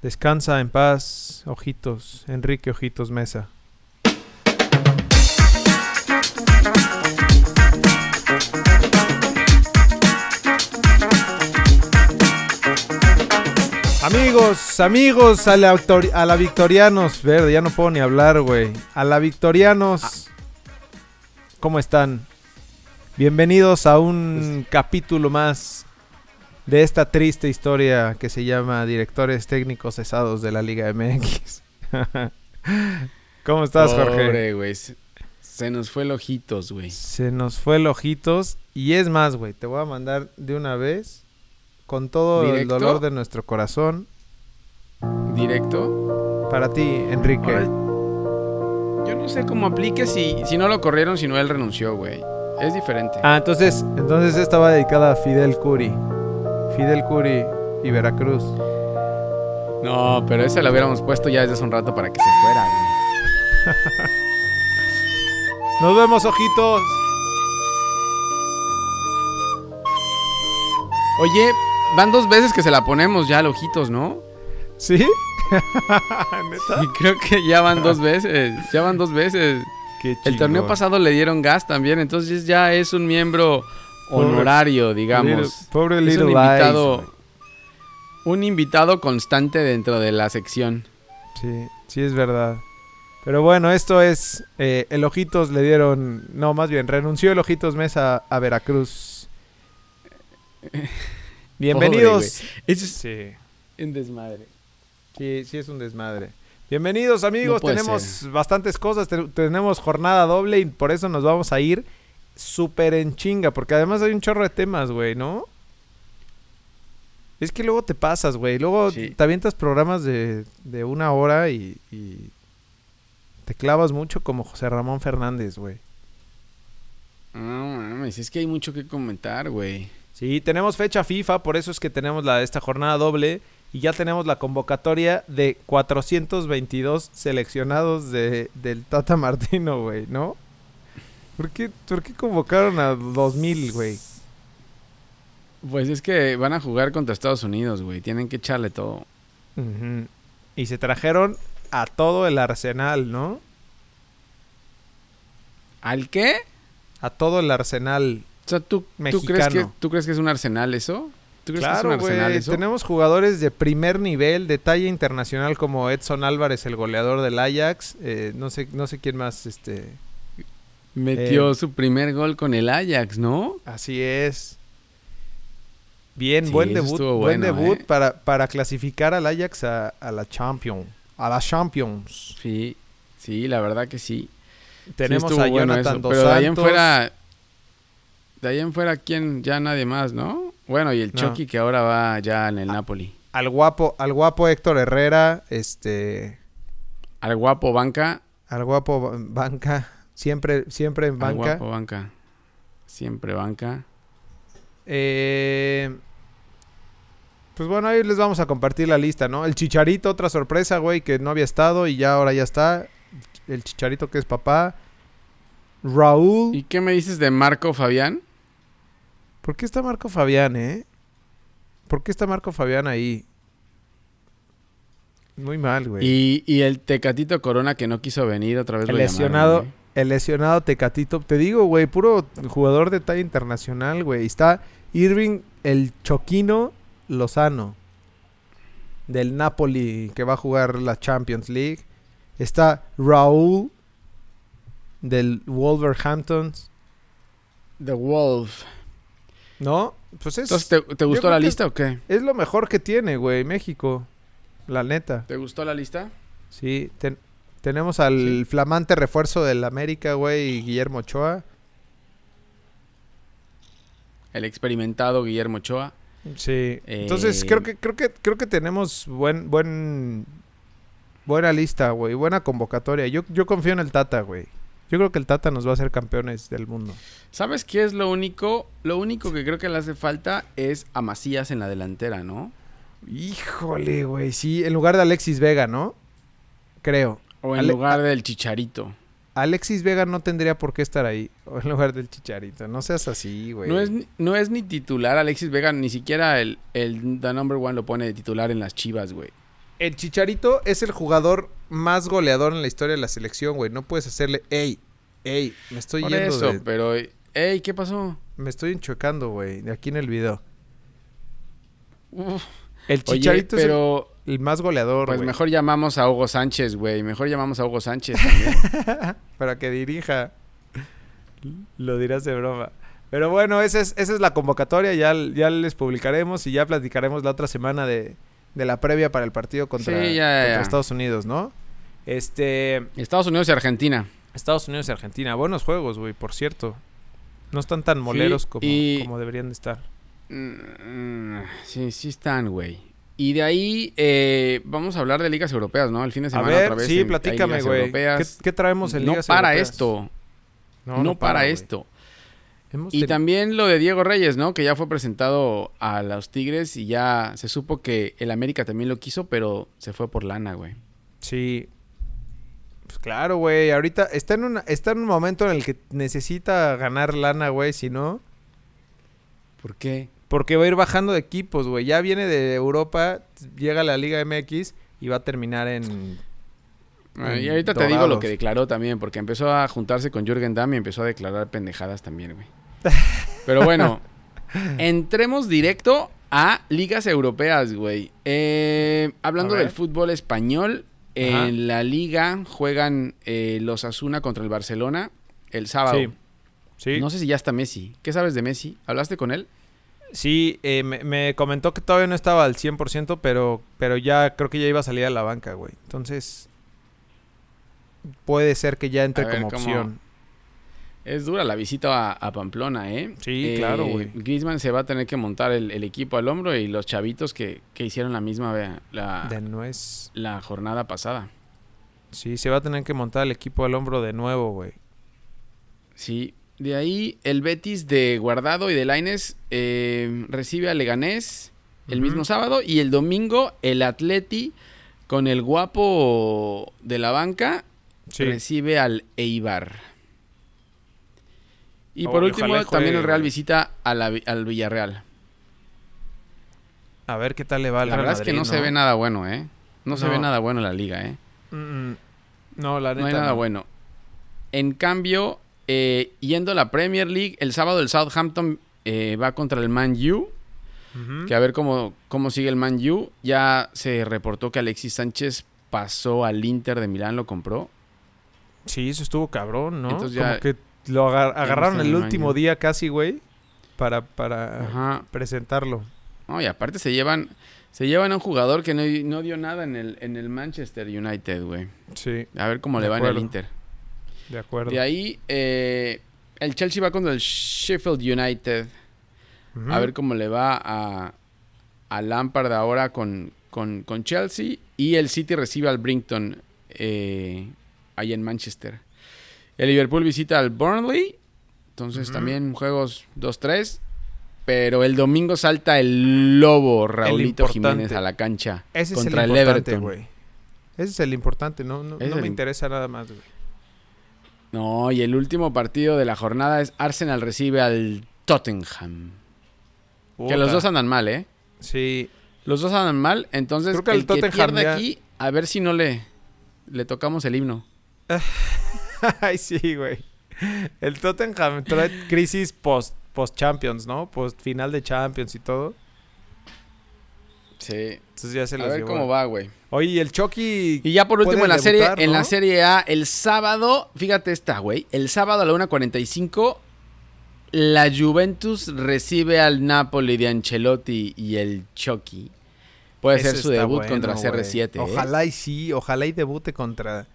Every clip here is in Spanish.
Descansa en paz, Ojitos, Enrique Ojitos Mesa. Amigos, amigos, a la, Victorianos, verde, ya no puedo ni hablar, güey. A la Victorianos, ¿cómo están? Bienvenidos a un capítulo más de esta triste historia que se llama Directores Técnicos Cesados de la Liga MX. ¿Cómo estás, Jorge? Pobre, güey. Se, nos fue el ojitos, güey. Se nos fue el ojitos. Y es más, güey, te voy a mandar de una vez con todo el dolor de nuestro corazón ¿Directo? para ti, Enrique. Yo no sé cómo aplique si, si no lo corrieron, si no él renunció, güey. Es diferente. Ah, entonces, entonces esta va dedicada a Fidel Curi. Fidel Curi y Veracruz. No, pero ese lo hubiéramos puesto ya desde hace un rato para que se fuera, güey. Nos vemos, ojitos. Oye, van dos veces que se la ponemos ya al ojitos, ¿no? ¿Sí? ¿Neta? Y creo que ya van dos veces. Ya van dos veces. Qué El torneo pasado le dieron gas también, entonces ya es un miembro Pobre- honorario, digamos. Little- pobre es Little un invitado, un invitado constante dentro de la sección. Sí, sí es verdad. Pero bueno, esto es... eh, el Ojitos le dieron... No, más bien, renunció el Ojitos Mesa a Veracruz. Bienvenidos. Es Sí, un desmadre. sí, sí es un desmadre. Bienvenidos amigos, No tenemos ser. bastantes cosas, te- tenemos jornada doble y por eso nos vamos a ir súper en chinga, porque además hay un chorro de temas, güey, ¿no? Es que luego te pasas, güey, luego Sí. te avientas programas de, de una hora y, y te clavas mucho como José Ramón Fernández, güey. No mames, es que hay mucho que comentar, güey. Sí, tenemos fecha FIFA, por eso es que tenemos la, esta jornada doble y ya tenemos la convocatoria de 422 seleccionados de, del Tata Martino, güey, ¿no? ¿Por qué, ¿Por qué convocaron a 2000, güey? Pues es que van a jugar contra Estados Unidos, güey. Tienen que echarle todo. Y se trajeron a todo el arsenal, ¿no? ¿Al qué? A todo el arsenal. O sea, ¿tú, ¿tú, crees, que. ¿tú crees que es un arsenal eso? ¿Tú crees que es Claro, un arsenal eso? Tenemos jugadores de primer nivel, de talla internacional como Edson Álvarez, el goleador del Ajax. eh, no sé, no sé quién más, este. Metió Eh, su primer gol con el Ajax, ¿no? Así es. Bien, Sí, buen debut, buen bueno, debut ¿eh? para, para clasificar al Ajax a, a la Champions. A la Champions. Sí, sí, la verdad que sí. Tenemos Sí a bueno Jonathan eso, Dos Pero de ahí en Santos. fuera... De ahí en fuera, ¿quién? Ya nadie más, ¿no? Bueno, y el No. Chucky que ahora va ya en el Napoli. Al guapo, al guapo Héctor Herrera, este, Al guapo banca. al guapo Ba- banca, siempre, siempre en Al banca. guapo banca. Siempre banca. Eh, pues bueno, ahí les vamos a compartir la lista, ¿no? El Chicharito, otra sorpresa, güey, que no había estado y ya ahora ya está. El Chicharito que es papá. Raúl. ¿Y qué me dices de Marco Fabián? ¿Por qué está Marco Fabián, eh? ¿Por qué está Marco Fabián ahí? Muy mal, güey. Y, y el Tecatito Corona que no quiso venir otra vez. El lo lesionado. El lesionado Tecatito. Te digo, güey, puro jugador de talla internacional, güey. Está Irving, el Choquino Lozano. Del Napoli, que va a jugar la Champions League. Está Raúl, del Wolverhampton. The Wolf. ¿No? Pues es, Entonces, ¿te, te gustó la lista o qué? es lo mejor que tiene, güey, México. La neta. ¿Te gustó la lista? Sí, ten- tenemos al Sí. flamante refuerzo del América, güey, Guillermo Ochoa. El experimentado Guillermo Ochoa. Sí. Entonces Eh, creo que creo que creo que tenemos buen buen buena lista, güey, buena convocatoria. Yo yo confío en el Tata, güey. Yo creo que el Tata nos va a hacer campeones del mundo. ¿Sabes qué es lo único? Lo único que creo que le hace falta es a Macías en la delantera, ¿no? Híjole, güey, sí, en lugar de Alexis Vega, ¿no? Creo. O en Ale- lugar del Chicharito. Alexis Vega no tendría por qué estar ahí, o en lugar del Chicharito. No seas así, güey. No es, ni- no es ni titular Alexis Vega, ni siquiera el, el The Number One lo pone de titular en las chivas, güey. El Chicharito es el jugador más goleador en la historia de la selección, güey. No puedes hacerle, ey, ey, me estoy Por yendo eso, de- pero... Ey, ¿qué pasó? Me estoy enchuecando, güey, de aquí en el video. Uf. El Oye, Chicharito pero... es el, el más goleador, Pues mejor llamamos a Hugo Sánchez, güey. Mejor llamamos a Hugo Sánchez también. Para que dirija. Lo dirás de broma. Pero bueno, esa es, esa es la convocatoria. Ya, ya les publicaremos y ya platicaremos la otra semana de, de la previa para el partido contra, Sí, ya, ya, contra ya. Estados Unidos, ¿no? Este. Estados Unidos y Argentina. Estados Unidos y Argentina. Buenos juegos, güey, por cierto. No están tan moleros como, y- como deberían de estar. Mm, Sí, sí están, güey. Y de ahí eh, vamos a hablar de ligas europeas, ¿no? El fin de A semana ver, otra vez. sí, en- platícame, güey. ¿Qué, qué traemos en no ligas para europeas? esto. No, para, güey. esto. Hemos Y ten- también lo de Diego Reyes, ¿no? Que ya fue presentado a los Tigres y ya se supo que el América también lo quiso, pero se fue por lana, güey. Sí. Pues claro, güey. Ahorita está en, una, está en un momento en el que necesita ganar lana, güey. Si no, ¿Por qué? Porque va a ir bajando de equipos, güey. Ya viene de Europa, llega a la Liga MX y va a terminar en. Ah, En y ahorita te digo lo que declaró también, porque empezó a juntarse con Jürgen Damm y empezó a declarar pendejadas también, güey. Pero bueno, entremos directo a ligas europeas, güey. Eh, hablando del fútbol español, Ajá. en la liga juegan eh, los Asuna contra el Barcelona el sábado. Sí. Sí. No sé si ya está Messi. ¿Qué sabes de Messi? ¿Hablaste con él? Sí, eh, me, me comentó que todavía no estaba al 100%, pero, pero ya creo que ya iba a salir a la banca, güey. Entonces, puede ser que ya entre ver, como ¿cómo? opción. Es dura la visita a, a Pamplona, ¿eh? Sí, Eh, claro, güey. Griezmann se va a tener que montar el, el equipo al hombro y los chavitos que, que hicieron la misma la, De nuez. la jornada pasada. Sí, se va a tener que montar el equipo al hombro de nuevo, güey. Sí. De ahí el Betis de Guardado y de Laines eh, recibe a Leganés el mismo sábado y el domingo el Atleti con el guapo de la banca Sí. recibe al Eibar. Y Oh, por último también el Real visita a la Vi- al Villarreal. A ver qué tal le va al La Real verdad es que no, se ve nada bueno, ¿eh? No, se ve nada bueno en la liga, ¿eh? Mm, mm. No, la neta No hay nada no. bueno. En cambio, eh, yendo a la Premier League, el sábado el Southampton eh, va contra el Man U. Que a ver cómo, cómo sigue el Man U. Ya se reportó que Alexis Sánchez pasó al Inter de Milán, lo compró. Sí, eso estuvo cabrón, ¿no? Entonces ya- Como que lo agar- agarraron el el último día casi, güey, para, para Ajá. presentarlo. No, y aparte se llevan, se llevan a un jugador que no, no dio nada en el, en el Manchester United, güey. Sí, A ver cómo le va en el. Inter. De acuerdo. De ahí, eh, el Chelsea va contra el Sheffield United. A ver cómo le va a, a Lampard ahora con, con, con Chelsea. Y el City recibe al Brinton eh, ahí en Manchester. El Liverpool visita al Burnley. Entonces también juegos 2-3. Pero el domingo salta el lobo Raulito. Jiménez a la cancha Ese contra es el, el Everton. güey. Ese es el importante, no, no, no me interesa nada más, güey. No, y el último partido de la jornada es Arsenal recibe al Tottenham. Que los dos andan mal, ¿eh? Sí, Los dos andan mal, entonces Creo que el que pierde ya- aquí, a ver si no le, le tocamos el himno. Ay, sí, güey. El Tottenham trae crisis post, post Champions, ¿no? Post final de Champions y todo. Sí. Entonces ya se A los ver llevó. cómo va, güey. Oye, y el Chucky. Y ya por último en la serie, debutar, en la ¿no? serie A, el sábado, fíjate esta, güey. El sábado a la 1.45, la Juventus recibe al Napoli de Ancelotti y el Chucky. Puede Ese ser su debut bueno, contra güey. CR7. ¿eh? Ojalá y sí, ojalá y debute contra,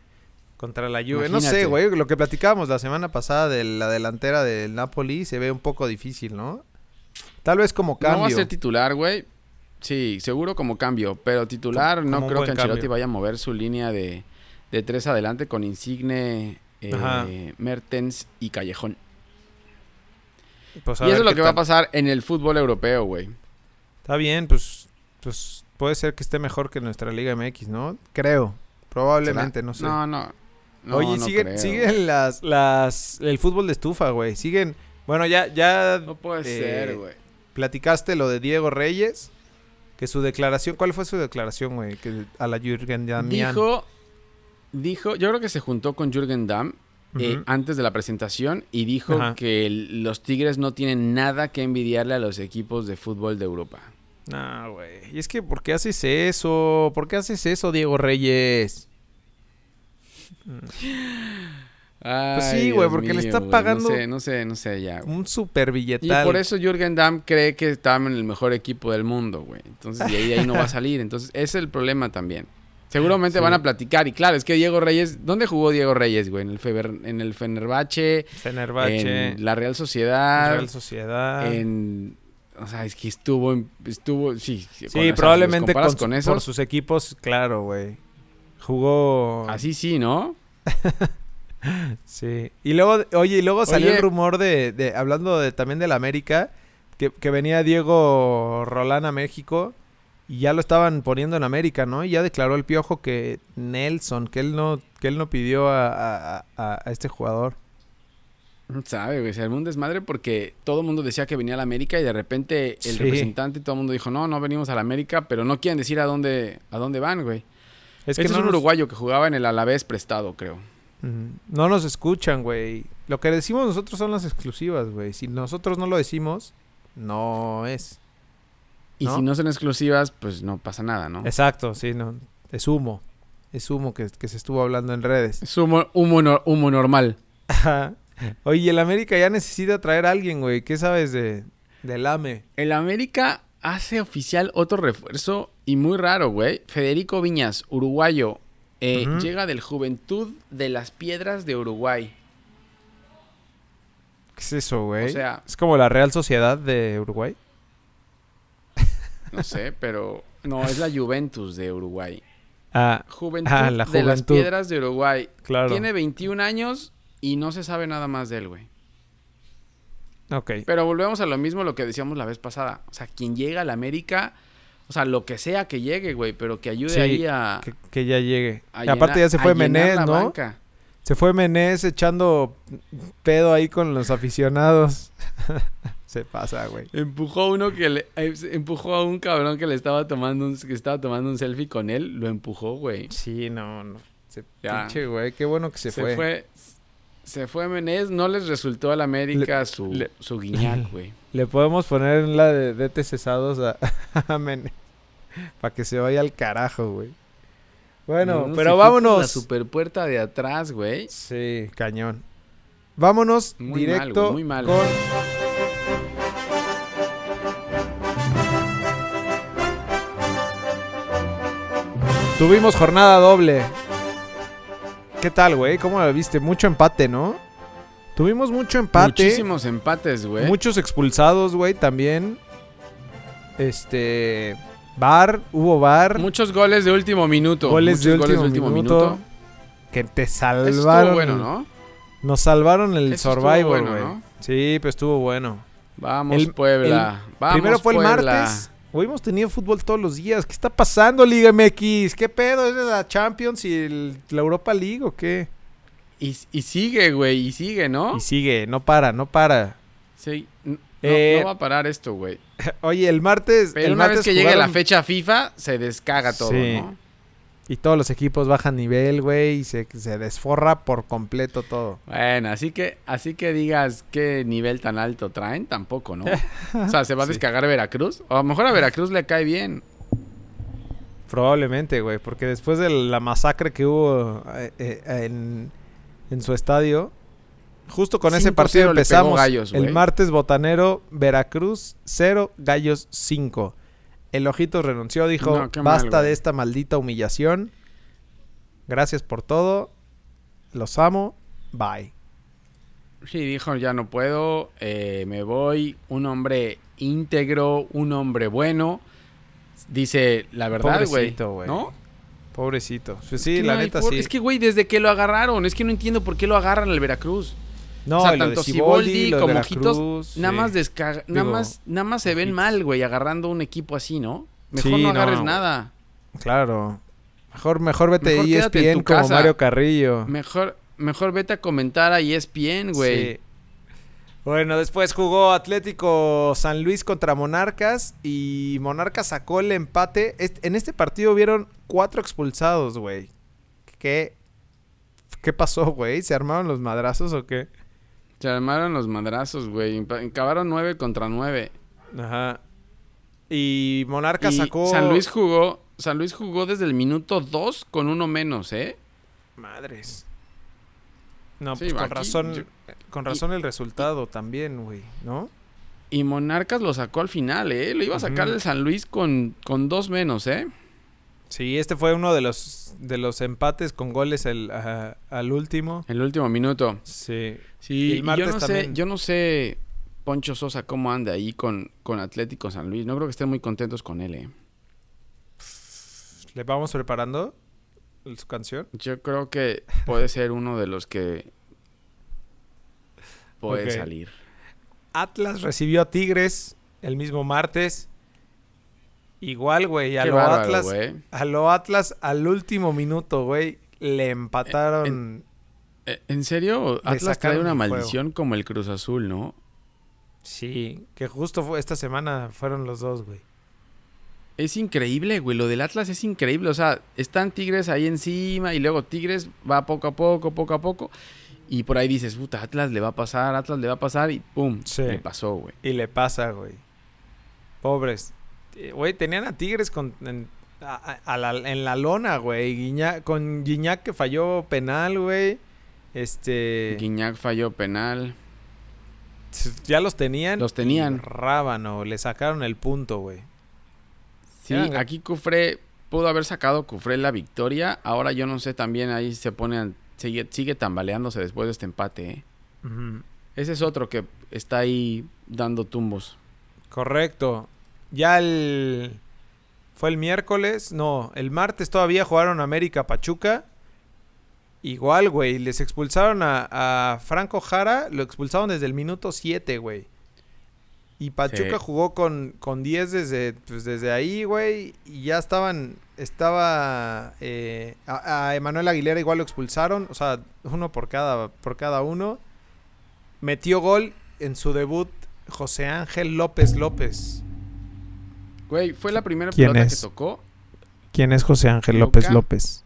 contra la Juve. No Imagínate. sé, güey, lo que platicábamos la semana pasada de la delantera del Napoli se ve un poco difícil, ¿no? Tal vez como No va a cambio. ser titular, güey. Sí, seguro como cambio. Pero titular Como- no como creo que Ancelotti cambio. vaya a mover su línea de, de tres adelante con Insigne, eh. Mertens y Callejón. Pues Y eso es lo que va a pasar en el fútbol europeo, güey. Está bien, pues, pues puede ser que esté mejor que nuestra Liga MX, ¿no? Creo. Probablemente, ¿Será? no sé. No, no. no, Oye, no siguen, creo. siguen las, las, el fútbol de estufa, güey. Siguen, bueno, ya, ya No puede eh, ser, güey. platicaste lo de Diego Reyes. Que su declaración, ¿cuál fue su declaración, güey? Que a la Jürgen Damian. Dijo, dijo, yo creo que se juntó con Jürgen Damm eh, antes de la presentación y dijo Ajá. que los Tigres no tienen nada que envidiarle a los equipos de fútbol de Europa. Nah, güey. Y es que, ¿por qué haces eso? ¿Por qué haces eso, Diego Reyes? Pues sí, güey, porque le está pagando- No sé, no sé, no sé ya. Un super Y billetal. por eso Jürgen Damm cree que estaba en el mejor equipo del mundo, güey. Entonces, de ahí, de ahí no va a salir. Entonces, ese es el problema también. Seguramente Sí. van a platicar. Y claro, es que Diego Reyes... ¿Dónde jugó Diego Reyes, güey? En el, Feber- en el Fenerbahce, Fenerbahce, en la Real Sociedad, Real Sociedad. en... O sea, es que estuvo... en- estuvo sí, Sí, probablemente con, con esos, por sus equipos, claro, güey. Jugó. Así sí, ¿no? Sí. Y luego, oye, y luego salió Oye. el rumor de, de- hablando de, también de la América, que, que venía Diego Rolán a México y ya lo estaban poniendo en América, ¿no? Y ya declaró el piojo que Nelson, que él no, que él no pidió a, a- a- a este jugador. No sabe, güey. Se armó un desmadre porque todo el mundo decía que venía a la América y de repente el Sí. representante y todo el mundo dijo, no, no venimos a la América, pero no quieren decir a dónde, a dónde van, güey. Es este que es no, un nos, uruguayo que jugaba en el Alavés prestado, creo. No nos escuchan, güey. Lo que decimos nosotros son las exclusivas, güey. Si nosotros no lo decimos, no es. Y ¿No? si no son exclusivas, pues no pasa nada, ¿no? Exacto, sí, no. Es humo. Es humo que, que se estuvo hablando en redes. Es humo, humo, no- humo normal. Ajá. Oye, el América ya necesita traer a alguien, güey. ¿Qué sabes de del AME? El América hace oficial otro refuerzo y muy raro, güey. Federico Viñas, uruguayo, eh, llega del Juventud de las Piedras de Uruguay. ¿Qué es eso, güey? O sea- es como la Real Sociedad de Uruguay. No sé, pero no, es la Juventus de Uruguay. Ah, Juventud Ah, la de las Juventud. Piedras de Uruguay. claro. Tiene 21 años y no se sabe nada más de él, güey. Ok. Pero volvemos a lo mismo lo que decíamos la vez pasada. O sea, quien llega a la América, o sea, lo que sea que llegue, güey, pero que ayude Sí, ahí a. Que, que ya llegue. a aparte ya se fue Menés, ¿no? banca. Se fue Menés echando pedo ahí con los aficionados. se pasa, güey. Empujó a uno que le. eh, empujó a un cabrón que le estaba tomando un, que estaba tomando un selfie con él. Lo empujó, güey. Sí, no, no. Se pinche, güey. Qué bueno que se, Se, fue. fue. Se fue Menés, no les resultó a la América Le- su, le- su guiñac, güey. Le podemos poner la de Dete cesados a, a. Para que se vaya al carajo, güey. Bueno, No, pero vámonos. La superpuerta de atrás, güey. Sí, cañón. Vámonos Muy mal, directo güey, muy mal. con... Tuvimos jornada doble. ¿Qué tal, güey? ¿Cómo la viste? Mucho empate, ¿no? Tuvimos mucho empate. Muchísimos empates, güey. Muchos expulsados, güey, también. Este... Bar, hubo bar. Muchos goles de último minuto. goles Muchos de goles último, de último minuto, minuto. Que te Eso salvaron. estuvo bueno, ¿no? Nos salvaron el Eso Survivor, bueno, güey. ¿no? Sí, pero estuvo bueno. Vamos, El- Puebla. Vamos, Primero fue el martes. Hoy hemos tenido fútbol todos los días. ¿Qué está pasando, Liga MX? ¿Qué pedo? ¿Es de la Champions y el- la Europa League o qué? Y, y sigue, güey, y sigue, ¿no? Y sigue, no para, no para. Sí. No, Eh, no va a parar esto, güey. Oye, el martes. Pero el una martes vez que llegue la fecha FIFA, se descaga todo, Sí. ¿no? Y todos los equipos bajan nivel, güey. Y se, se desforra por completo todo. Bueno, así que, así que digas qué nivel tan alto traen, tampoco, ¿no? o sea, ¿se va a Sí. descargar Veracruz? O a lo mejor a Veracruz le cae bien. Probablemente, güey. Porque después de la masacre que hubo eh, eh, en, en su estadio, justo con ese 5-0 partido empezamos. Gallos, el martes botanero, Veracruz 0, Gallos 5. El Ojitos renunció, dijo, No, qué mal, basta de esta maldita humillación. Gracias por todo. Los amo. Bye. Sí, dijo, ya no puedo, eh, me voy. Un hombre íntegro, un hombre bueno. Dice la verdad, güey. ¿No? Pobrecito. Pues Es sí, que la no neta sí. Es que, güey, desde que lo agarraron, es que no entiendo por qué lo agarran al Veracruz. no, o sea, tanto Siboldi, como Ojitos, Nada más nada más, nada más se ven mal, güey, agarrando un equipo así, ¿no? Mejor Sí, no agarres no, nada. Claro. Mejor, mejor vete Mejor a ESPN tu como casa. Mario Carrillo. Mejor, mejor vete a comentar a E ESPN, güey. Sí. Bueno, después jugó Atlético San Luis contra Monarcas y Monarcas sacó el empate. En este partido hubieron cuatro expulsados, güey. ¿Qué, ¿Qué pasó, güey? ¿Se armaron los madrazos o qué? Se armaron los madrazos, güey. Acabaron nueve contra nueve. Ajá. Y Monarcas sacó... San Luis jugó... San Luis jugó desde el minuto dos con uno menos, ¿eh? Madres. No, pues con razón, con razón el resultado también, güey, ¿no? Y Monarcas lo sacó al final, ¿eh? Lo iba a sacar el San Luis con, con dos menos, ¿eh? Sí, este fue uno de los de los empates con goles el, al último. El último minuto. Sí. Sí, yo no sé, yo no sé Poncho Sosa cómo anda ahí con, con Atlético San Luis. No creo que estén muy contentos con él, ¿eh? ¿Le vamos preparando? su canción? Yo creo que puede ser uno de los que puede salir. Atlas recibió a Tigres el mismo martes. Igual, güey, a lo Atlas, a lo Atlas al último minuto, güey, le empataron. ¿En, serio? Atlas trae una maldición como el Cruz Azul, ¿no? Sí, que justo fue esta semana fueron los dos, güey. Es increíble, güey. Lo del Atlas es increíble. O sea, están Tigres ahí encima y luego Tigres va poco a poco, poco a poco. Y por ahí dices, puta, Atlas le va a pasar, Atlas le va a pasar y pum, le pasó, güey. Y le pasa, güey. Pobres. Eh, güey, tenían a Tigres con, en, la, lona, güey. con Guiñac que falló penal, güey. Este. Guiñac falló penal. Ya los tenían. Los tenían. Rábano, le sacaron el punto, güey. Sí, aquí Cufré pudo haber sacado Cufré la victoria. Ahora yo no sé, también ahí se pone, sigue, sigue tambaleándose después de este empate. ¿eh? Ese es otro que está ahí dando tumbos. Correcto. Ya el... Fue el miércoles, no, el martes todavía jugaron América Pachuca. Igual, güey, les expulsaron a, a Franco Jara, lo expulsaron desde el minuto 7, güey. Y Pachuca jugó con, con 10 desde, pues, desde ahí, güey. Y ya estaban. Estaba. Eh, a, Emanuel Aguilera igual lo expulsaron. O sea, uno por cada, por cada uno. Metió gol en su debut José Ángel López López. Güey, fue la primera pelota que tocó. ¿Quién es José Ángel López López?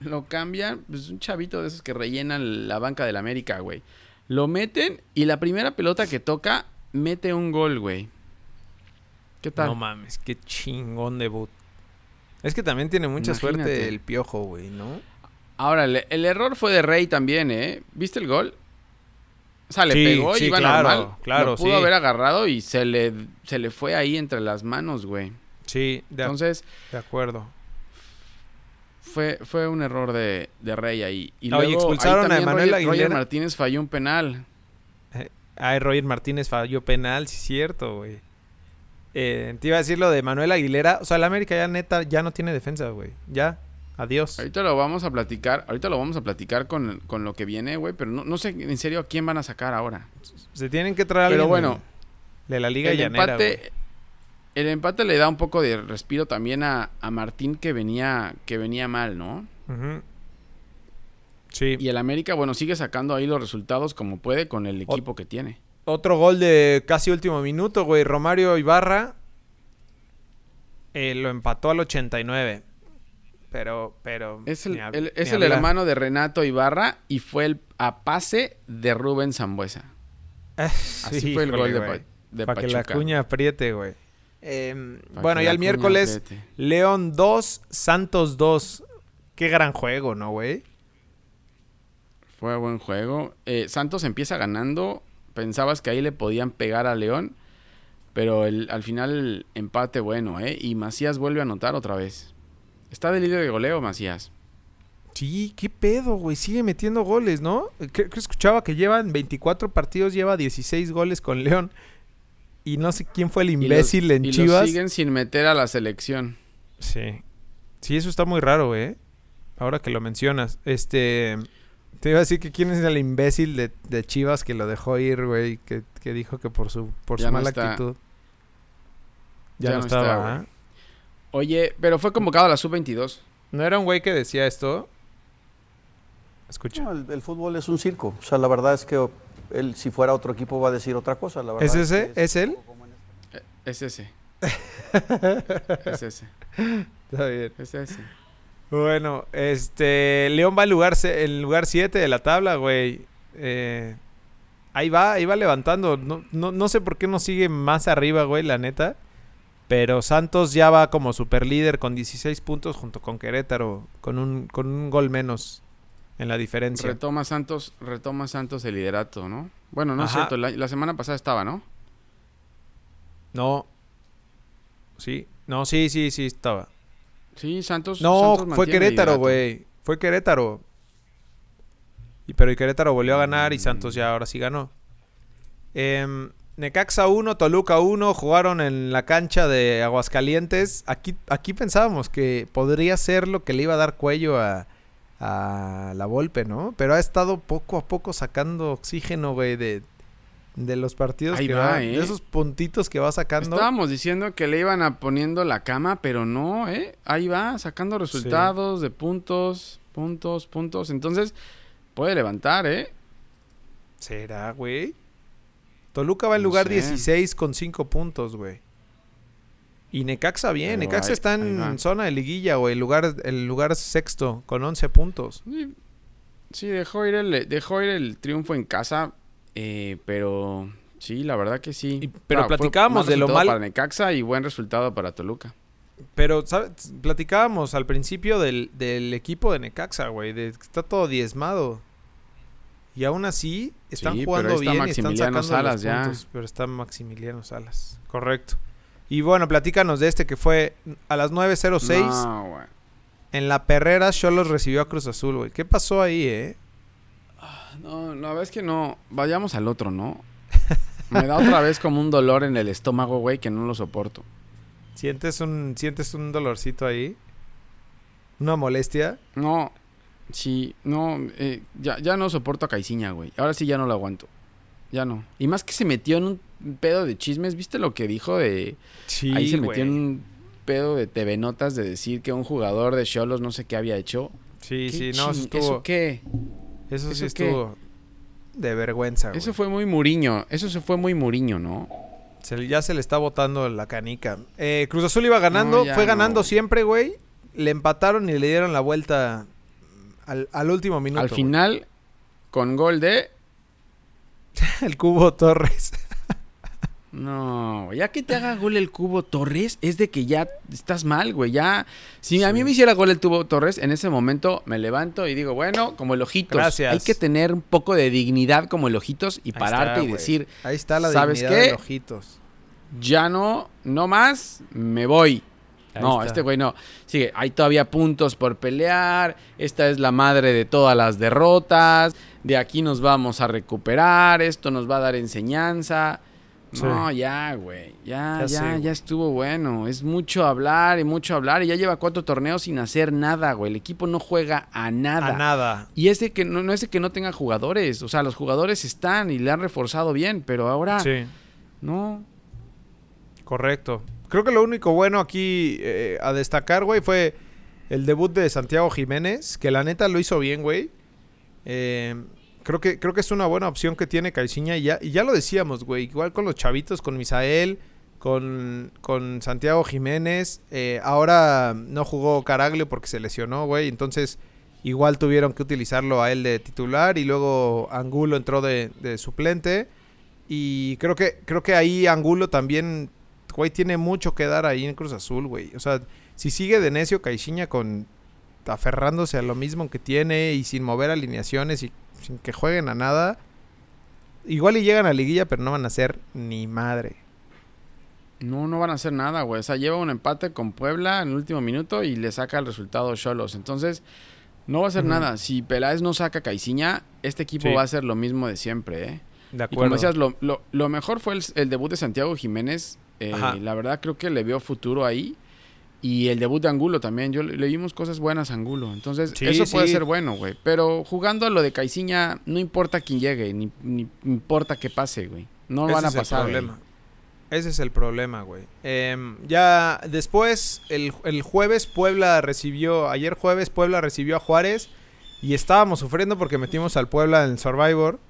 Lo cambian, pues un chavito de esos que rellenan la banca del América, güey. Lo meten y la primera pelota que toca mete un gol, güey. ¿Qué tal? No mames, qué chingón debut. Es que también tiene mucha suerte el piojo, güey, ¿no? Ahora, el, error fue de Rey también, ¿eh? ¿Viste el gol? O sea, le pegó y iba claro, normal. Claro, Lo pudo haber agarrado y se le, se le fue ahí entre las manos, güey. Sí, de, Entonces, de acuerdo. Fue, fue un error de, de Rey ahí. Y luego, expulsaron a Manuel Aguilera. Roger Martínez falló un penal. Ay, Roger Martínez falló penal, sí es cierto, güey. Eh, te iba a decir lo de Manuel Aguilera. O sea, el América ya neta ya no tiene defensa, güey. Ya, adiós. Ahorita lo vamos a platicar, ahorita lo vamos a platicar con, lo que viene, güey. Pero no, sé en serio a quién van a sacar ahora. Se tienen que traer Pero bueno, de la Liga el empate, El empate le da un poco de respiro también a, Martín que venía, que venía mal, ¿no? Ajá. Y el América, bueno, sigue sacando ahí los resultados como puede con el equipo que tiene. Otro gol de casi último minuto, güey. Romario Ibarra eh, lo empató al 89. Pero, pero. Es el, es el hermano de Renato Ibarra y fue el a pase de Rubén Zambuesa. Así fue el gol de, de Para que la cuña apriete, güey. Em, bueno, y al miércoles, León 2, Santos 2. Qué gran juego, ¿no, güey? Fue buen juego. Eh, Santos empieza ganando. Pensabas que ahí le podían pegar a León. Pero el, al final el empate bueno, ¿eh? Y Macías vuelve a anotar otra vez. Está de líder de goleo, Macías. Sí, qué pedo, güey. Sigue metiendo goles, ¿no? Creo que escuchaba que llevan 24 partidos, lleva 16 goles con León. Y no sé quién fue el imbécil en Chivas. Y siguen sin meter a la selección. Sí. Sí, eso está muy raro, ¿eh? Ahora que lo mencionas. Este. Te iba a decir que quién es el imbécil de, Chivas que lo dejó ir, güey, que, dijo que por su, por su mala actitud. Ya, no, estaba, ¿ah? Oye, pero fue convocado a la sub-22. ¿No era un güey que decía esto? Escucha. el, fútbol es un circo. O sea, la verdad es que él, si fuera otro equipo, va a decir otra cosa, la verdad. ¿Es es ese? que ¿Es él? Eh, Es ese. es ese. Está bien. Es ese. Bueno, este. León va en lugar, en lugar 7 de la tabla, güey. Eh, ahí va, ahí va levantando. No, no, no sé por qué no sigue más arriba, güey, la neta. Pero Santos ya va como super líder con 16 puntos junto con Querétaro, con un, con un gol menos en la diferencia. Retoma Santos, retoma Santos el liderato, ¿no? Bueno, no es cierto, la, la semana pasada estaba, ¿no? No. Sí. No, sí, sí, sí, estaba. Sí, Santos. No, Santos fue el Querétaro, güey. Fue Querétaro. Y, pero y Querétaro volvió a ganar y Santos ya ahora sí ganó. Em, Necaxa 1, Toluca 1, jugaron en la cancha de Aguascalientes. Aquí, aquí pensábamos que podría ser lo que le iba a dar cuello a, a la Volpe, ¿no? Pero ha estado poco a poco sacando oxígeno, güey, de, de los partidos Ahí que va, va, ¿eh? de esos puntitos que va sacando. Estábamos diciendo que le iban a poniendo la cama, pero no, ¿eh? Ahí va, sacando resultados de puntos, puntos, puntos. Entonces, puede levantar, ¿eh? ¿Será, güey? Toluca va en No lugar sé. 16 con 5 puntos, güey. Y Necaxa bien. Pero Necaxa está en zona de liguilla, güey. El lugar, el lugar sexto con 11 puntos. Sí, sí, dejó ir el, dejó ir el triunfo en casa, eh, pero sí, la verdad que sí. Y- pero fue platicábamos de lo mal- para Necaxa y buen resultado para Toluca. Pero, ¿sabes? Platicábamos al principio del, del equipo de Necaxa, güey. De está todo diezmado. Y aún así están Sí, jugando está bien y están sacando Salas los ya. puntos. Pero está Maximiliano Salas. Correcto. Y bueno, platícanos de este que fue a las 9.06. No. En la perrera, Cholos recibió a Cruz Azul, güey. ¿Qué pasó ahí, eh? No, la verdad es que no. Vayamos al otro, ¿no? Me da otra vez como un dolor en el estómago, güey, que no lo soporto. ¿Sientes un, ¿Sientes un dolorcito ahí? ¿Una molestia? No, sí, no, eh, ya, ya no soporto a Caiciña, güey. Ahora sí ya no lo aguanto. Ya no. Y más que se metió en un pedo de chismes, ¿viste lo que dijo de... Sí, Ahí se metió en un pedo de TV Notas de decir que un jugador de Cholos no sé qué había hecho. Sí, ¿Qué sí, no, estuvo... ¿Eso qué? Eso sí estuvo de vergüenza, güey. Eso fue muy Muriño. Eso se fue muy Muriño, ¿no? Se ya se le está botando la canica. Eh, Cruz Azul iba ganando, No, fue ganando siempre, güey. Le empataron y le dieron la vuelta al, al último minuto. Al güey. final, con gol de... El Cubo Torres. No, ya que te haga gol el Cubo Torres, es de que ya estás mal, güey. Ya, si a mí me hiciera gol el Cubo Torres, en ese momento me levanto y digo, bueno, como el ojitos. Gracias. Hay que tener un poco de dignidad como el ojitos y Ahí pararte está, y güey. decir, Ahí está la ¿sabes dignidad qué? de ojitos. ya no, no más, me voy. Ahí no, está. este güey no. Sigue, hay todavía puntos por pelear. Esta es la madre de todas las derrotas. De aquí nos vamos a recuperar. Esto nos va a dar enseñanza. Sí. No, ya, güey. Ya, Ya ya, sé, ya, güey. estuvo bueno. Es mucho hablar y mucho hablar. Y ya lleva cuatro torneos sin hacer nada, güey. El equipo no juega a nada. A nada. Y es de que no, no es de que no tenga jugadores. O sea, los jugadores están y le han reforzado bien. Pero ahora, Sí. no. Correcto. Creo que lo único bueno aquí eh, a destacar, güey, fue el debut de Santiago Jiménez, que la neta lo hizo bien, güey. Eh, creo, que, creo que es una buena opción que tiene Caixinha y ya, y ya lo decíamos, güey. Igual con los chavitos, con Misael, con, con Santiago Jiménez. eh, ahora no jugó Caraglio porque se lesionó, güey. Entonces igual tuvieron que utilizarlo a él de titular y luego Angulo entró de, de suplente. Y creo que, creo que ahí Angulo también güey, tiene mucho que dar ahí en Cruz Azul, güey. O sea, si sigue de necio Caixinha con aferrándose a lo mismo que tiene y sin mover alineaciones y sin que jueguen a nada, igual y llegan a liguilla, pero no van a ser ni madre. No, no van a hacer nada, güey. O sea, lleva un empate con Puebla en el último minuto y le saca el resultado Cholos. Entonces, no va a hacer nada. Si Peláez no saca Caiciña, este equipo Sí. va a hacer lo mismo de siempre, ¿eh? De Y como decías, lo, lo- lo mejor fue el, el debut de Santiago Jiménez. Eh, la verdad, creo que le veo futuro ahí. Y el debut de Angulo también. Yo le, vimos cosas buenas a Angulo. Entonces, Sí, eso puede sí. ser bueno, güey. Pero jugando a lo de Caiciña, no importa quién llegue, ni, ni importa qué pase, güey. No Ese van a es el pasar. güey. problema. Ese es el problema, güey. Em, ya después, el, el jueves, Puebla recibió, ayer jueves, Puebla recibió a Juárez y estábamos sufriendo porque metimos al Puebla en el Survivor.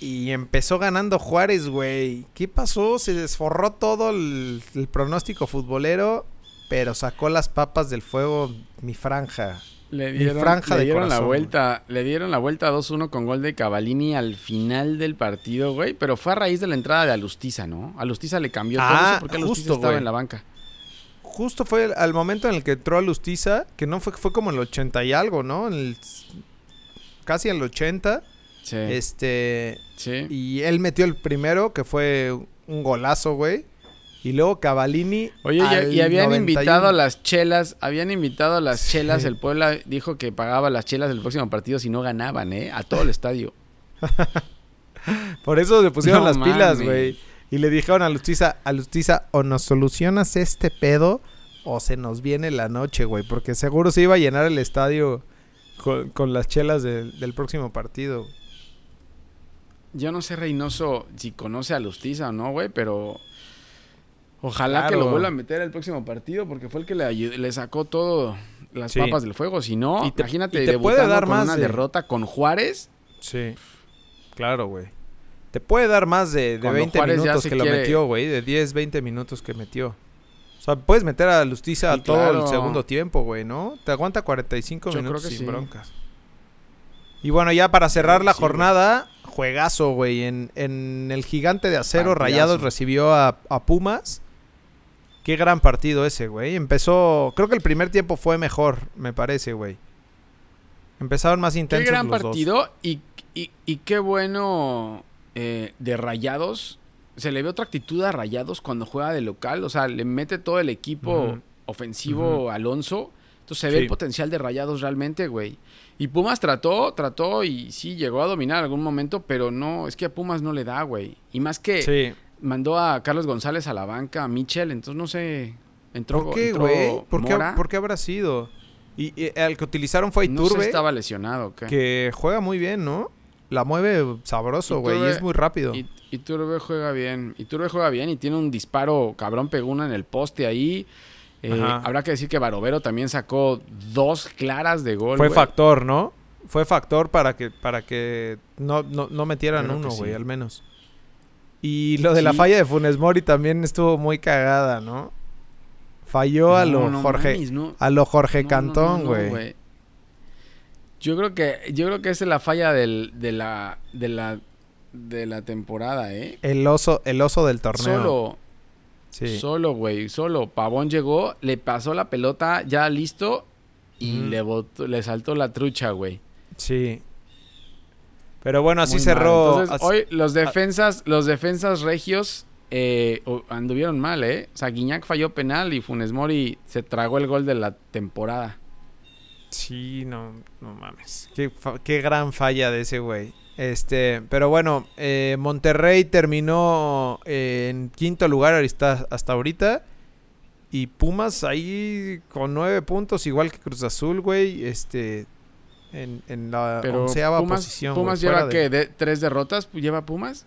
Y empezó ganando Juárez, güey. ¿Qué pasó? Se desforró todo el, el pronóstico futbolero, pero sacó las papas del fuego mi franja. Le Mi dieron, franja le de dieron la vuelta, le dieron la vuelta 2-1 con gol de Cavallini al final del partido, güey, pero fue a raíz de la entrada de Alustiza, ¿no? Alustiza le cambió todo Ah, eso porque Alustiza justo, estaba güey. en la banca. Justo fue al momento en el que entró a Lustiza, que no fue, fue como el 80 y algo, ¿no? En el- casi el 80. Sí. Este. sí. Y él metió el primero, que fue un golazo, güey. Y luego Cavallini. Oye, y- al y, habían 91. invitado a las chelas, habían invitado a las chelas, el Puebla dijo que pagaba las chelas del próximo partido si no ganaban, ¿eh? A todo el estadio. Por eso le pusieron No las pilas, güey. Y le dijeron a Lustiza, a Lustiza, o nos solucionas este pedo o se nos viene la noche, güey. Porque seguro se iba a llenar el estadio con, con las chelas del- del próximo partido. Yo no sé, Reynoso, si conoce a Lustiza o no, güey, pero ojalá que lo vuelva a meter al próximo partido porque fue el que le, sacó todo las Sí. papas del fuego. Si no, Y te- imagínate y te puede dar con más una de- derrota con Juárez. Sí. Claro, güey. Te puede dar más de, de Cuando 20 Juárez ya minutos que lo metió, güey. De 10, 20 minutos que metió. O sea, puedes meter a Lustiza Sí, todo claro. el segundo tiempo, güey, ¿no? Te aguanta 45 Yo creo minutos sin sí. broncas. Y bueno, ya para cerrar la sí, güey. jornada, juegazo, güey. En, en el gigante de acero, Partidazo. Rayados recibió a, a Pumas. Qué gran partido ese, güey. Empezó, creo que el primer tiempo fue mejor, me parece, güey. Empezaron más Qué intensos gran los dos. partido y, y- y qué bueno eh, de Rayados. Se le ve otra actitud a Rayados cuando juega de local. O sea, le mete todo el equipo ofensivo. Alonso. Entonces se ve Sí. el potencial de Rayados realmente, güey. Y Pumas trató, trató y sí, llegó a dominar en algún momento, pero no, es que a Pumas no le da, güey. Y más que Sí. Mandó a Carlos González a la banca, a Michel, entonces no sé. Entró, ¿Por qué, güey? ¿Por qué, por qué habrá sido? Y, y el que utilizaron fue No sé Iturbe, estaba lesionado, que juega muy bien, ¿no? La mueve sabroso, güey, y Iturbe- es muy rápido. Y, Iturbe juega bien. Iturbe juega bien y tiene un disparo, cabrón, pegó una en el poste ahí. Eh, habrá que decir que Barovero también sacó dos claras de gol. Fue factor, ¿no? Fue factor para que, para que no, no, no metieran Creo uno, güey, sí. al menos. Y lo de la falla de Funes Mori también estuvo muy cagada, ¿no? Falló a lo no Jorge, no. a lo Jorge Cantón, güey. Yo creo que yo creo que esa es la falla del, de la de la de la temporada, ¿eh? el oso, el oso del torneo. Solo sí. Solo, güey, solo. Pavón llegó, le pasó la pelota ya listo y le botó- le saltó la trucha, güey. Sí. Pero bueno, así Muy cerró. mal. Entonces, así- hoy los defensas, los defensas regios eh, anduvieron mal, ¿eh? O sea, Guiñac falló penal y Funes Mori se tragó el gol de la temporada. Sí, no, no mames. Qué, fa- qué gran falla de ese güey. Este, pero bueno, eh, Monterrey terminó eh, en quinto lugar hasta, hasta ahorita. Y Pumas ahí con nueve puntos, igual que Cruz Azul, güey. Este, en, en la Pero onceava Pumas, posición. Pumas lleva, de- ¿qué? ¿De- ¿Tres derrotas? ¿Lleva Pumas?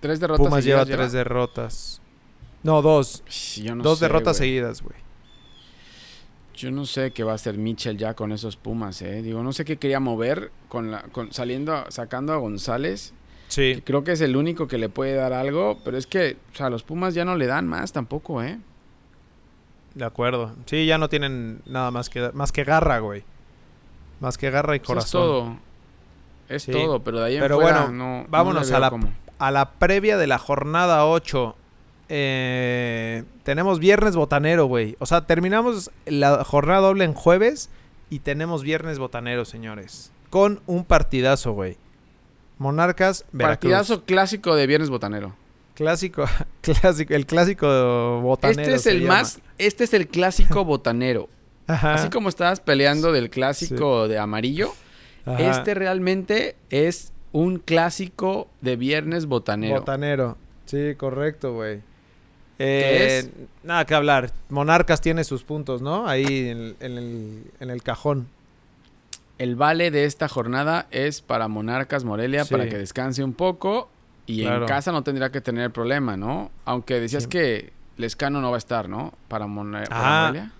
¿Tres derrotas Pumas lleva tres derrotas. No, dos. Sh, yo no dos sé, derrotas seguidas, güey. Yo no sé qué va a hacer Mitchell ya con esos Pumas, ¿eh? Digo, no sé qué quería mover con la, con, saliendo, sacando a González. que Sí. Creo que es el único que le puede dar algo, pero es que, o sea, los Pumas ya no le dan más tampoco, ¿eh? De acuerdo. Sí, ya no tienen nada más que más que garra, güey. Más que garra y Pues corazón. es todo. Es Sí. todo, pero de ahí en Pero fuera bueno, no, no vámonos a la-. A la previa de la jornada 8. eh, tenemos viernes botanero, güey. O sea, terminamos la jornada doble en jueves y tenemos viernes botanero, señores. Con un partidazo, güey. Monarcas, Veracruz. Partidazo clásico de Viernes Botanero. Clásico, clásico, el clásico botanero. este es el llama. más, este es el clásico botanero. Ajá, Así como estabas peleando del clásico de amarillo, ajá. este realmente es un clásico de Viernes Botanero. Botanero. Sí, correcto, güey. ¿Qué Eh? Nada que hablar. Monarcas tiene sus puntos, ¿no? Ahí en, en el, en el cajón. El vale de esta jornada es para Monarcas Morelia Sí. para que descanse un poco y Claro. en casa no tendría que tener problema, ¿no? Aunque decías Sí. que Lescano no va a estar, ¿no? Para, para Ah. Morelia.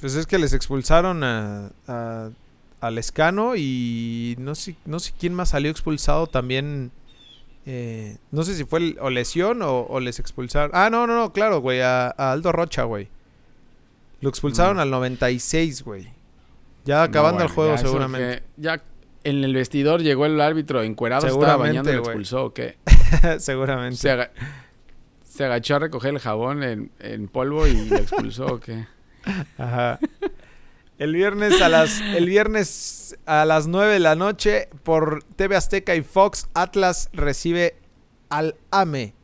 Pues es que les expulsaron a, a, a Lescano y no sé, no sé quién más salió expulsado también Eh, no sé si fue el- o lesión o, o les expulsaron. Ah, no, no, no, claro, güey. A, a Aldo Rocha, güey. Lo expulsaron Mm. al 96, güey. Ya acabando No, el juego, ya seguramente. ya en el vestidor llegó el árbitro encuerado, estaba Seguramente, bañando y lo expulsó, ¿o qué? seguramente. Se, aga- se agachó a recoger el jabón en, en polvo y lo expulsó, ¿o qué? Ajá. El viernes a las el viernes a las 9 de la noche por TV Azteca y Fox Atlas recibe al AME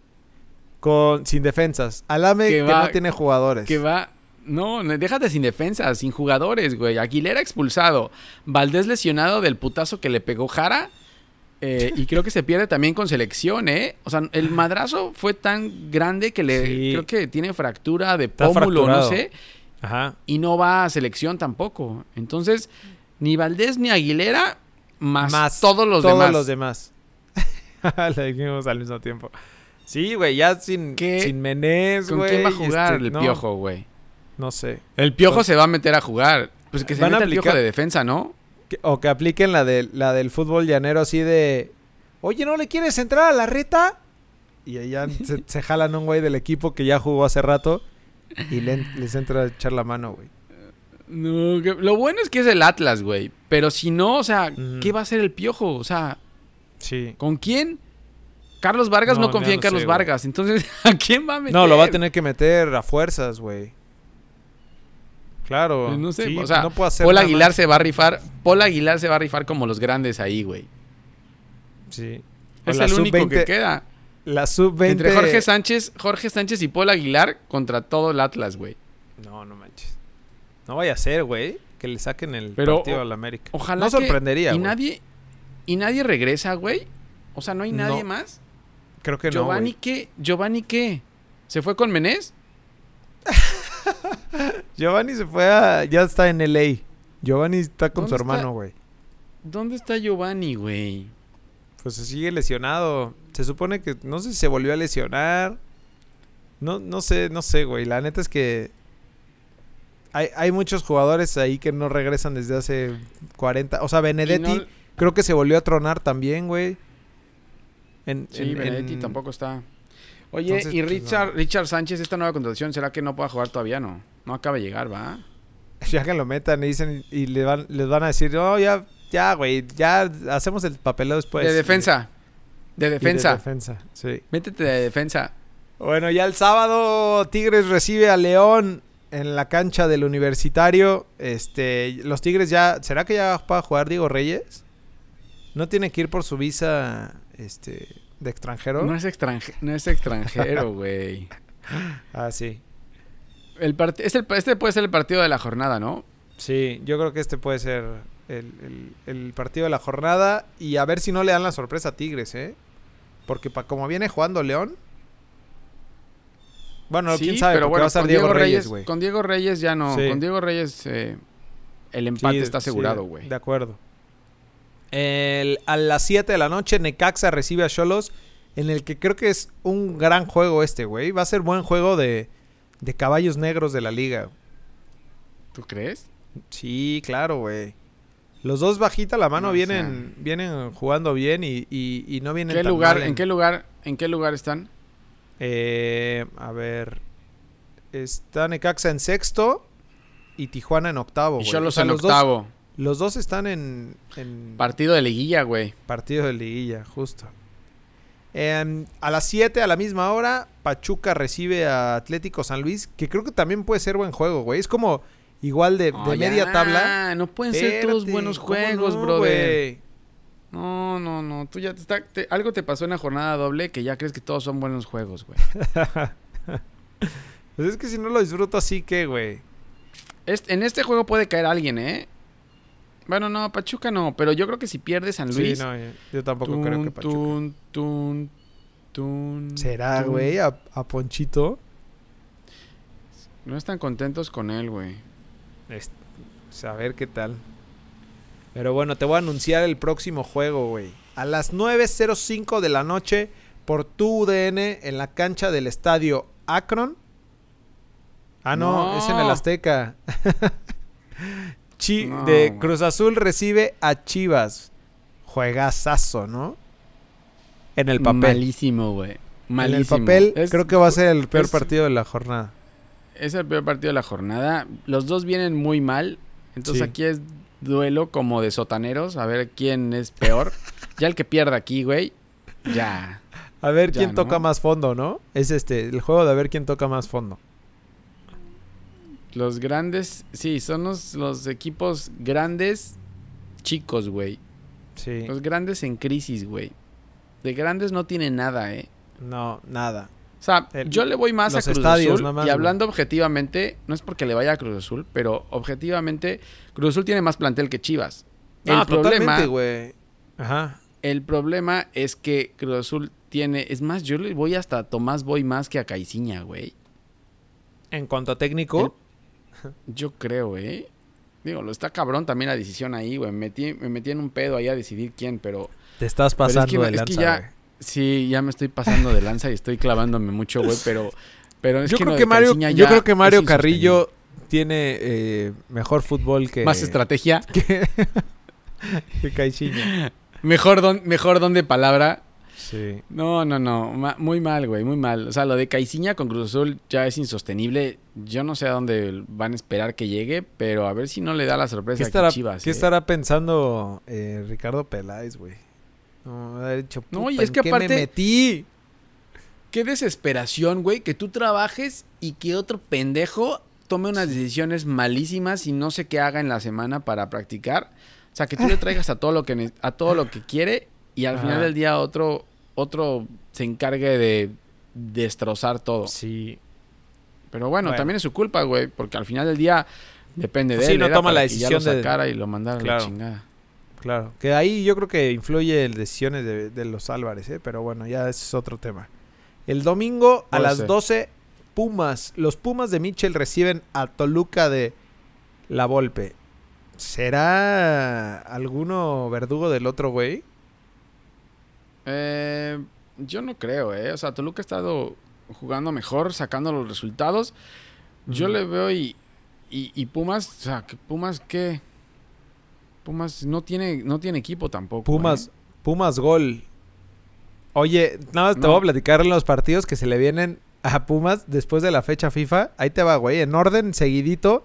con sin defensas. Al AME Que que, va- no tiene jugadores. Que va... No, déjate sin defensa, sin jugadores, güey. Aguilera expulsado. Valdés lesionado del putazo que le pegó Jara. eh, y creo que se pierde también con selección, ¿eh? O sea, el madrazo fue tan grande que le... Sí. Creo que tiene fractura de pómulo, no sé. Ajá. y no va a selección tampoco. Entonces, ni Valdés ni Aguilera, más, todos los todos demás. los demás. Le dijimos al mismo tiempo. Sí, güey, ya sin, ¿Qué? sin Menés, ¿Con güey. quién va a jugar este, el no, piojo, güey? No sé. El piojo se va a meter a jugar. Pues que se meta el piojo aplicar- de defensa, ¿no? Que- o que apliquen la, de, la del fútbol llanero así de... Oye, ¿no le quieres entrar a la reta? Y ya se, se jalan un güey del equipo que ya jugó hace rato y le- les entra a echar la mano, güey. No, que- lo bueno es que es el Atlas, güey. Pero si no, o sea. ¿qué va a hacer el piojo? O sea, Sí. ¿con quién? Carlos Vargas no, No, confía en Carlos sé. Vargas. Entonces, ¿a quién va a meter? No, lo va a tener que meter a fuerzas, güey. Claro. Pues no sé, sí, o sea, no puedo hacer Paul Aguilar más. se va a rifar. Paul Aguilar se va a rifar como los grandes ahí, güey. Sí. Es el único que sub-20 queda. La sub-20... Entre Jorge Sánchez, Jorge Sánchez y Paul Aguilar contra todo el Atlas, güey. No, no manches. No vaya a ser, güey. Que le saquen el Pero, partido o- a la América. Ojalá No que- sorprendería, y güey. nadie y nadie regresa, güey. O sea, no hay nadie No. más. Creo que Giovanni no, qué? Giovanni qué? ¿Se fue con Menés? Giovanni se fue a... Ya está en LA. Giovanni está con su hermano, güey. ¿Dónde está Giovanni, güey? Pues se sigue lesionado. Se supone que... No sé si se volvió a lesionar. No, no sé, no sé, güey. La neta es que... Hay, hay muchos jugadores ahí que no regresan desde hace 40... O sea, Benedetti no- creo que se volvió a tronar también, güey. En, sí, en- Benedetti en- tampoco está. Oye, Entonces, y pues, Richard, no. Richard Sánchez, esta nueva contratación, ¿será que no pueda jugar todavía? No. No acaba de llegar, ¿va? Ya que lo metan y dicen y le van, les van a decir, no, ya, ya, güey, ya hacemos el papeleo después. de defensa. De Y de defensa. defensa, sí. Métete de defensa. Bueno, ya el sábado Tigres recibe a León en la cancha del Universitario. Este, los Tigres ya, ¿será que ya va a jugar Diego Reyes? ¿No tiene que ir por su visa este de extranjero? No es, extranje- no es extranjero, güey. Ah, sí. El part- es el- este puede ser el partido de la jornada, ¿no? Sí, yo creo que este puede ser el, el- el partido de la jornada. Y a ver si no le dan la sorpresa a Tigres, ¿eh? Porque pa, como viene jugando León. Bueno, Sí, quién sabe, pero bueno, va a estar Diego Reyes, güey. Con Diego Reyes ya no. Sí. Con Diego Reyes eh, el Sí, empate está asegurado, güey. De acuerdo. El- a las 7 de la noche, Necaxa recibe a Cholos. En el que creo que es un gran juego este, güey. Va a ser buen juego de, de caballos negros de la liga. ¿Tú crees? Sí, claro, güey. Los dos bajita la mano No, vienen, vienen jugando bien y, y- y no vienen ¿Qué tan lugar, mal ¿En qué lugar? ¿En qué lugar están? Eh, a ver. Está Necaxa en sexto y Tijuana en octavo. y. Cholos O sea, en los dos- octavo. los dos están en, en Partido de liguilla, güey. partido de liguilla, justo. Em, a las 7, a la misma hora, Pachuca recibe a Atlético San Luis, que creo que también puede ser buen juego, güey. Es como igual de, de media ya, tabla. No pueden ser todos buenos ¿cómo juegos, no, brother. No, no, no. Tú ya te está, te- algo te pasó en la jornada doble que ya crees que todos son buenos juegos, güey. Pues es que si no lo disfruto así, que, güey? Est- en este juego puede caer alguien, ¿eh? Bueno, no, Pachuca no, pero yo creo que si pierde San Sí, Luis. no, yo- tampoco creo que Pachuca. tun, tun, tun, ¿Será, güey? A, a Ponchito. No están contentos con él, güey. Es- Saber qué tal. Pero bueno, te voy a anunciar el próximo juego, güey. A las 9.05 de la noche por tu UDN en la cancha del estadio Akron. Ah, no, No. es en el Azteca. Chi- No, de. Cruz Azul recibe a Chivas. Juegazazo, ¿no? En el papel. Malísimo, güey. Malísimo. En el papel Es- creo que va a ser el peor es- partido de la jornada. Es el peor partido de la jornada. Los dos vienen muy mal. Entonces Sí. aquí es duelo como de sotaneros. A ver quién es peor. ya el que pierda aquí, güey. Ya. A ver Ya, quién ¿no? toca más fondo, ¿no? Es este, el juego de a ver quién toca más fondo. Los grandes, sí, son los, los equipos grandes chicos, güey. Sí. Los grandes en crisis, güey. De grandes no tiene nada, eh. No, nada. O sea, El- yo le voy más a Cruz estadios Azul. más, y hablando objetivamente, no es porque le vaya a Cruz Azul, pero objetivamente, Cruz Azul tiene más plantel que Chivas. No, el problema. Ajá. el problema es que Cruz Azul tiene, es más, yo le voy hasta a Tomás Boy más que a Caiciña, güey. En cuanto a técnico, Yo creo, ¿eh? Digo, lo está cabrón también la decisión ahí, güey. Me metí, me metí en un pedo ahí a decidir quién, pero... te estás pero pasando es que, de es lanza, que ya... Sí, ya me estoy pasando de lanza y estoy clavándome mucho, güey, pero... Pero es Yo que creo que Mario, yo creo que Mario. Carrillo tiene eh, mejor fútbol que Más estrategia. que, que Caixinha. Mejor don, mejor don de palabra. Sí. No, no, no. ma- muy mal, güey, muy mal. O sea, lo de Caiciña con Cruz Azul ya es insostenible. Yo no sé a dónde van a esperar que llegue, pero a ver si no le da la sorpresa ¿Qué a estará, Chivas. ¿qué eh. estará pensando eh, Ricardo Peláez, güey? No, ha dicho, No, y "Puta, es ¿en que qué aparte- me metí? Qué desesperación, güey, que tú trabajes y que otro pendejo tome unas decisiones malísimas y no sé qué haga en la semana para practicar. O sea, que tú le traigas a todo lo que a todo lo que quiere y al Ajá. final del día otro otro se encargue de destrozar todo. Sí. Pero bueno, Bueno. también es su culpa, güey, porque al final del día depende de Pues sí, él. no toma la que ya decisión lo de- sacara y lo mandara a la chingada. Claro. Que ahí yo creo que influye el decisiones de, de los Álvarez, ¿eh? Pero bueno, ya ese es otro tema. El domingo a Puede las ser. 12, Pumas. Los Pumas de Mitchell reciben a Toluca de La Volpe. ¿Será alguno verdugo del otro güey? Eh, yo no creo, ¿eh? O sea, Toluca ha estado jugando mejor, sacando los resultados. Yo le veo y, y, y Pumas, o sea, que Pumas, ¿qué? Pumas no tiene, no tiene equipo tampoco. Pumas, ¿eh? Pumas gol. Oye, nada más te No. voy a platicar los partidos que se le vienen a Pumas después de la fecha FIFA. Ahí te va, güey. En orden, seguidito.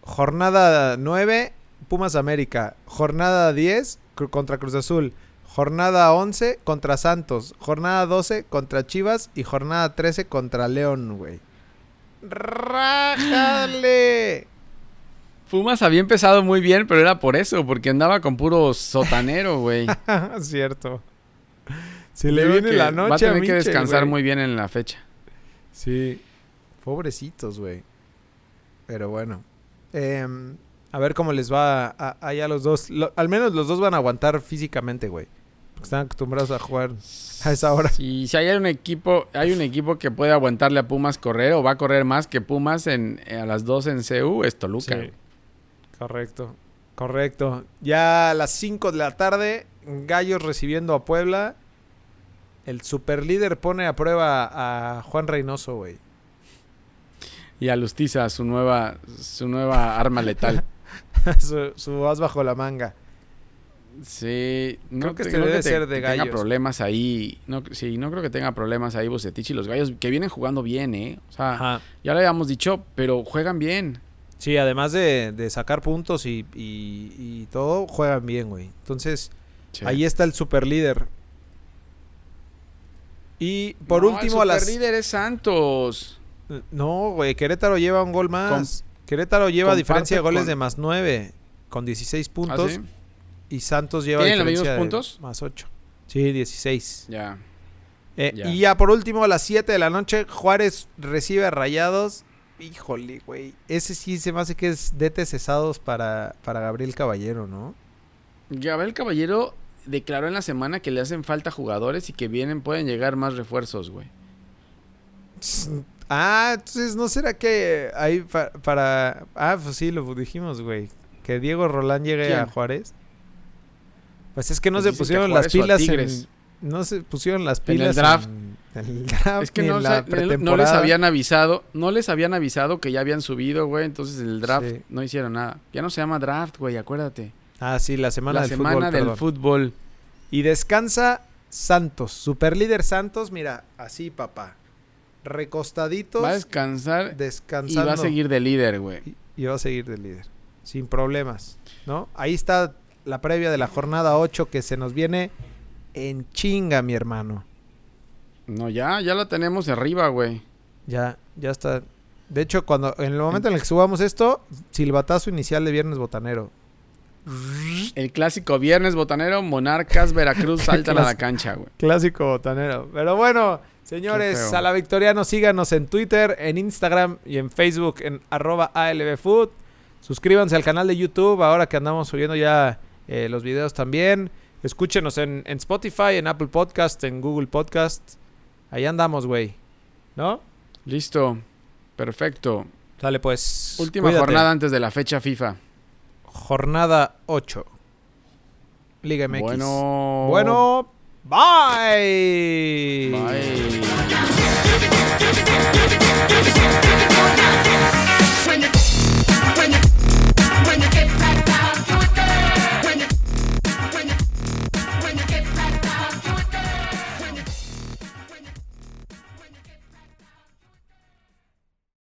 Jornada 9, Pumas América. Jornada 10 cru- contra Cruz Azul. Jornada 11 contra Santos. Jornada 12 contra Chivas. Y jornada 13 contra León, güey. ¡Rájale! Pumas había empezado muy bien, pero era por eso, porque andaba con puro sotanero, güey. Cierto. Se le creo viene la noche Va a tener a que descansar muy bien en la fecha. Sí. Pobrecitos, güey. Pero bueno. Em, a ver cómo les va a, a- a los dos. Lo- al menos los dos van a aguantar físicamente, güey. Porque están acostumbrados a jugar a esa hora. Sí, si hay un equipo, hay un equipo que puede aguantarle a Pumas correr o va a correr más que Pumas en, a las 2 en CU, es Toluca. Sí. Correcto. Correcto. Ya a las 5 de la tarde, Gallos recibiendo a Puebla. El superlíder pone a prueba a Juan Reynoso, güey. Y a Lustiza, su nueva, su nueva arma letal. su, su as bajo la manga. Sí, no Creo que te- este no debe te- ser de que tenga Gallos. problemas ahí. No, sí, no creo que tenga problemas ahí Bucetich y los gallos que vienen jugando bien, ¿eh? O sea, Ajá. ya lo habíamos dicho, pero juegan bien. Sí, además de, de sacar puntos y, y- y todo, juegan bien, güey. Entonces, Sí. ahí está el super líder. Y por No, último, a el las. superlíder es Santos. No, güey, Querétaro lleva un gol más. Querétaro lleva diferencia de goles con- de más 9, con 16 ¿Ah, puntos. sí? Y Santos lleva ¿Tienen los diferencia mismos de puntos? más 8. Sí, 16. Ya. Eh, Ya. Y ya por último, a las 7 de la noche, Juárez recibe a Rayados. Híjole, güey. Ese sí se me hace que es DT cesados para, para Gabriel Caballero, ¿no? Gabriel Caballero declaró en la semana que le hacen falta jugadores y que vienen, pueden llegar más refuerzos, güey. Ah, entonces, ¿no será que hay pa- para... Ah, pues sí, lo dijimos, güey. Que Diego Rolán llegue ¿Quién? a Juárez. Pues es que no Pues se pusieron las pilas en... No se pusieron las En el pilas draft. En, en el draft Es que no, en la no- les habían avisado, no les habían avisado que ya habían subido, güey. Entonces el draft Sí. no hicieron nada. Ya no se llama draft, güey, acuérdate. Ah, sí, la semana la del semana fútbol, del perdón. fútbol. Y descansa Santos. Super líder Santos, mira, así, papá. Recostaditos. Va a descansar y descansando. va a seguir de líder, güey. Y, y va a seguir de líder. Sin problemas, ¿no? Ahí está la previa de la jornada 8 que se nos viene en chinga, mi hermano. No, ya, ya la tenemos arriba, güey. Ya, ya está. De hecho, cuando en el momento en el que subamos esto, silbatazo inicial de viernes botanero. El clásico viernes botanero, Monarcas, Veracruz saltan a la cancha, güey. Clásico botanero. Pero bueno, señores, a la Victoriano, síganos en Twitter, en Instagram y en Facebook en arroba ALBFood. Suscríbanse al canal de YouTube ahora que andamos subiendo ya eh, los videos también. Escúchenos en, en Spotify, en Apple Podcast, en Google Podcast. Ahí andamos, güey. ¿No? Listo. Perfecto. Sale pues. Última Cuídate. jornada antes de la fecha FIFA. Jornada 8. Liga MX. Bueno. Bueno, bye. Bye.